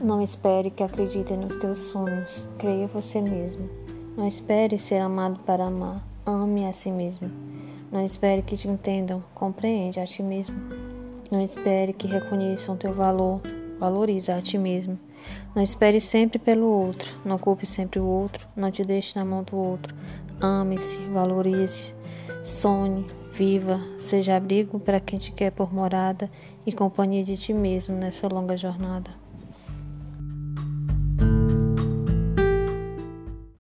Não espere que acreditem nos teus sonhos. Creia você mesmo. Não espere ser amado para amar. Ame a si mesmo. Não espere que te entendam. Compreende a ti mesmo. Não espere que reconheçam teu valor. Valoriza a ti mesmo. Não espere sempre pelo outro. Não culpe sempre o outro. Não te deixe na mão do outro. Ame-se, valorize, sonhe, viva, seja abrigo para quem te quer por morada e companhia de ti mesmo nessa longa jornada.